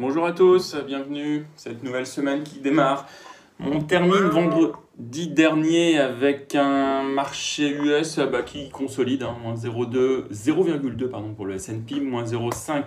Bonjour à tous, bienvenue cette nouvelle semaine qui démarre. On termine vendredi dernier avec un marché US bah, qui consolide, hein, moins 0,2 pardon, pour le S&P, moins 0,5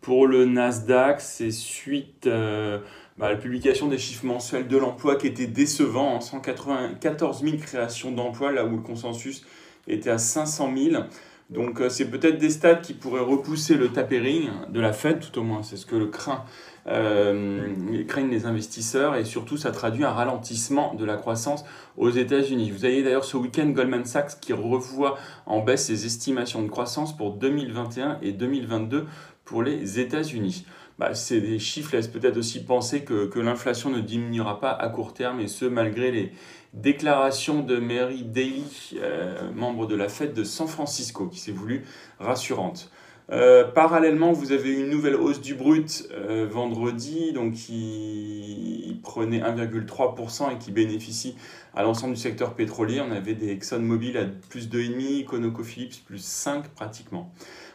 pour le Nasdaq. C'est suite euh, bah, à la publication des chiffres mensuels de l'emploi qui était décevant, 194 000 créations d'emplois, là où le consensus était à 500 000. Donc euh, c'est peut-être des stats qui pourraient repousser le tapering de la Fed, tout au moins c'est ce que le craint, euh, craignent les investisseurs, et surtout ça traduit un ralentissement de la croissance aux États-Unis. Vous avez d'ailleurs ce week-end Goldman Sachs qui revoit en baisse ses estimations de croissance pour 2021 et 2022 pour les États-Unis. Bah, ces chiffres laissent peut-être aussi penser que, l'inflation ne diminuera pas à court terme, et ce malgré les déclaration de Mary Daly, euh, membre de la fête de San Francisco, qui s'est voulu rassurante. Euh, parallèlement, vous avez une nouvelle hausse du brut euh, vendredi, donc qui prenait 1,3% et qui bénéficie à l'ensemble du secteur pétrolier. On avait des ExxonMobil à plus 2,5, ConocoPhillips plus 5 pratiquement.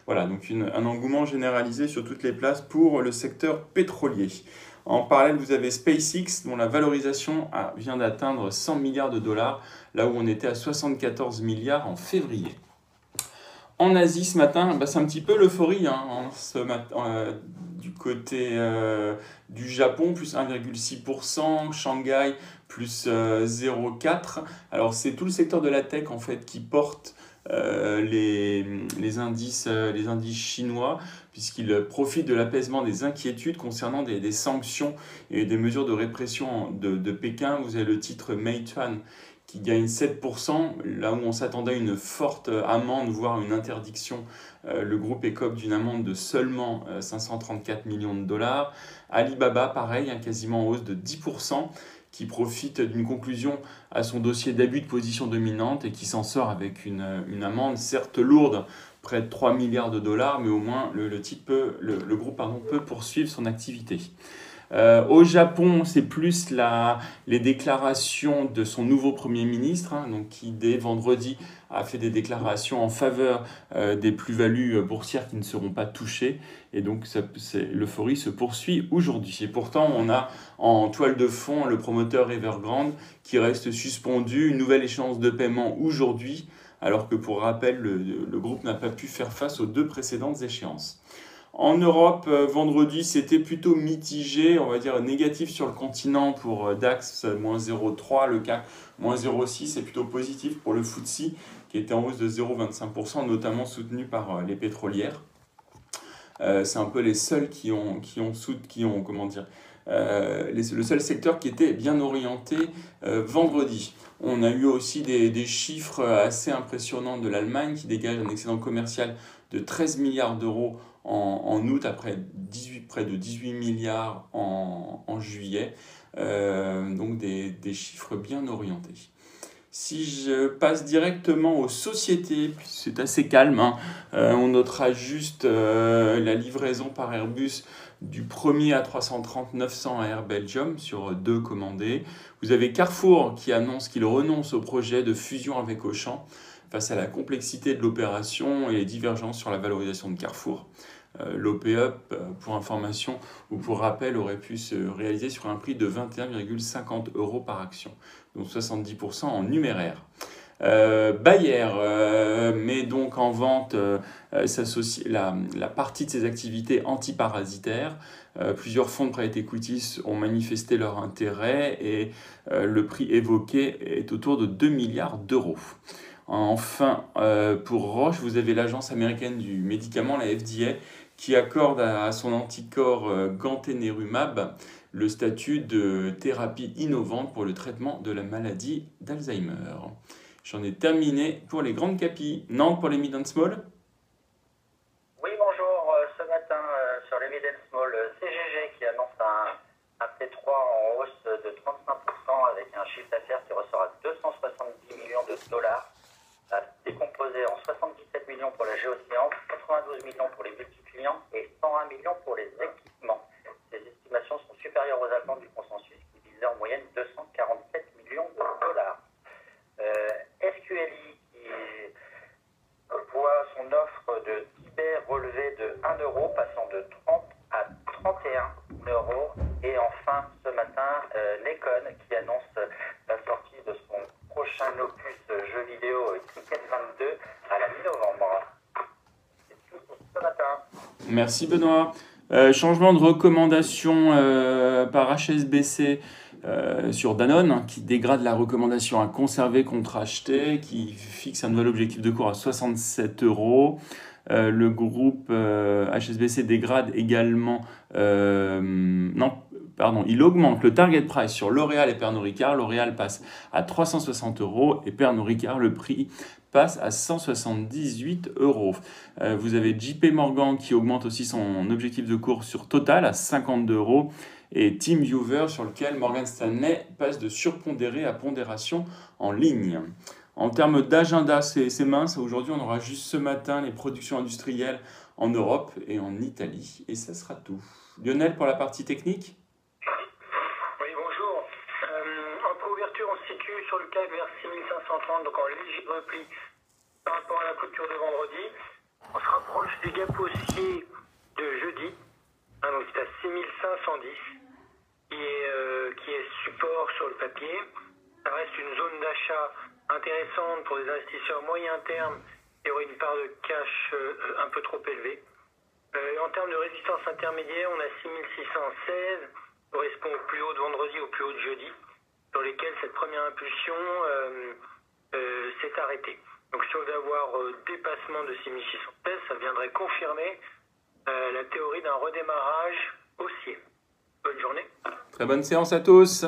Voilà, donc un engouement généralisé sur toutes les places pour le secteur pétrolier. En parallèle, vous avez SpaceX, dont la valorisation vient d'atteindre 100 milliards de dollars, là où on était à 74 milliards en février. En Asie ce matin, bah, c'est un petit peu l'euphorie hein, ce matin, euh, du côté euh, du Japon, plus 1,6%, Shanghai, plus 0,4%. Euh, Alors c'est tout le secteur de la tech en fait qui porte les, les, indices, les indices chinois, puisqu'ils profitent de l'apaisement des inquiétudes concernant des, des, sanctions et des mesures de répression de, de, Pékin. Vous avez le titre Meituan qui gagne 7%, là où on s'attendait à une forte amende, voire une interdiction. Euh, le groupe écope d'une amende de seulement 534 millions de dollars. Alibaba, pareil, hein, quasiment en hausse de 10% qui profite d'une conclusion à son dossier d'abus de position dominante et qui s'en sort avec une, une, amende certes lourde, près de 3 milliards de dollars, mais au moins le groupe pardon, peut poursuivre son activité. Euh, au Japon, c'est plus la, les déclarations de son nouveau Premier ministre, hein, donc qui dès vendredi a fait des déclarations en faveur euh, des plus-values boursières qui ne seront pas touchées. Et donc l'euphorie se poursuit aujourd'hui. Et pourtant, on a en toile de fond le promoteur Evergrande qui reste suspendu, une nouvelle échéance de paiement aujourd'hui, alors que pour rappel, le groupe n'a pas pu faire face aux deux précédentes échéances. En Europe, euh, vendredi, c'était plutôt mitigé, on va dire négatif sur le continent pour euh, DAX, moins 0,3, le CAC, moins 0,6, et plutôt positif pour le FTSE, qui était en hausse de 0,25%, notamment soutenu par euh, les pétrolières. c'est un peu les seuls qui ont, qui ont, qui ont comment dire, le seul secteur qui était bien orienté vendredi. On a eu aussi des chiffres assez impressionnants de l'Allemagne qui dégage un excédent commercial de 13 milliards d'euros en, août, après 18, près de 18 milliards en, juillet. Euh, donc des, chiffres bien orientés. Si je passe directement aux sociétés, c'est assez calme, hein, euh, on notera juste euh, la livraison par Airbus du 1er à 330 900 à Air Belgium sur deux commandés. Vous avez Carrefour qui annonce qu'il renonce au projet de fusion avec Auchan face à la complexité de l'opération et les divergences sur la valorisation de Carrefour. Euh, L'OPE, euh, pour information ou pour rappel, aurait pu se réaliser sur un prix de 21,50 euros par action, donc 70% en numéraire. Euh, Bayer met donc en vente la, la, partie de ses activités antiparasitaires. plusieurs fonds de private equity ont manifesté leur intérêt et le prix évoqué est autour de 2 milliards d'euros. Enfin, pour Roche, vous avez l'agence américaine du médicament, la FDA, qui accorde à, son anticorps euh, ganténerumab le statut de thérapie innovante pour le traitement de la maladie d'Alzheimer. J'en ai terminé pour les grandes capilles. Nantes pour les mid and small passant de 30 à 31 euros. Et enfin, ce matin, euh, qui annonce euh, la sortie de son prochain opus jeu vidéo euh, Ticket 22 à la mi-novembre. Ce matin. Merci Benoît. Euh, changement de recommandation par HSBC sur Danone, hein, qui dégrade la recommandation à conserver contre acheter, qui fixe un nouvel objectif de cours à 67 euros le groupe HSBC dégrade également, non, pardon, il augmente le target price sur L'Oréal et Pernod Ricard. L'Oréal passe à 360 euros et Pernod Ricard, le prix passe à 178 euros. Euh, vous avez JP Morgan qui augmente aussi son objectif de cours sur Total à 52 euros et TeamViewer sur lequel Morgan Stanley passe de surpondéré à pondération en ligne. En termes d'agenda, c'est mince. Aujourd'hui, on aura juste ce matin les productions industrielles en Europe et en Italie. Et ça sera tout. Lionel, pour la partie technique? Oui, bonjour. Euh, en préouverture, on se situe sur le CAC vers 6530, donc en léger repli par rapport à la clôture de vendredi. On se rapproche des gaps haussiers de jeudi. Hein, donc c'est à 6510 qui est, euh, qui est support sur le papier. Ça reste une zone d'achat intéressante pour des investisseurs moyen terme et aurait une part de cash euh, un peu trop élevée. Euh, en termes de résistance intermédiaire, on a 6616, correspond au plus haut de vendredi, au plus haut de jeudi, sur lesquels cette première impulsion s'est arrêtée. Donc si on avoir euh, dépassement de 6616, ça viendrait confirmer euh, la théorie d'un redémarrage haussier. Bonne journée. Très bonne séance à tous.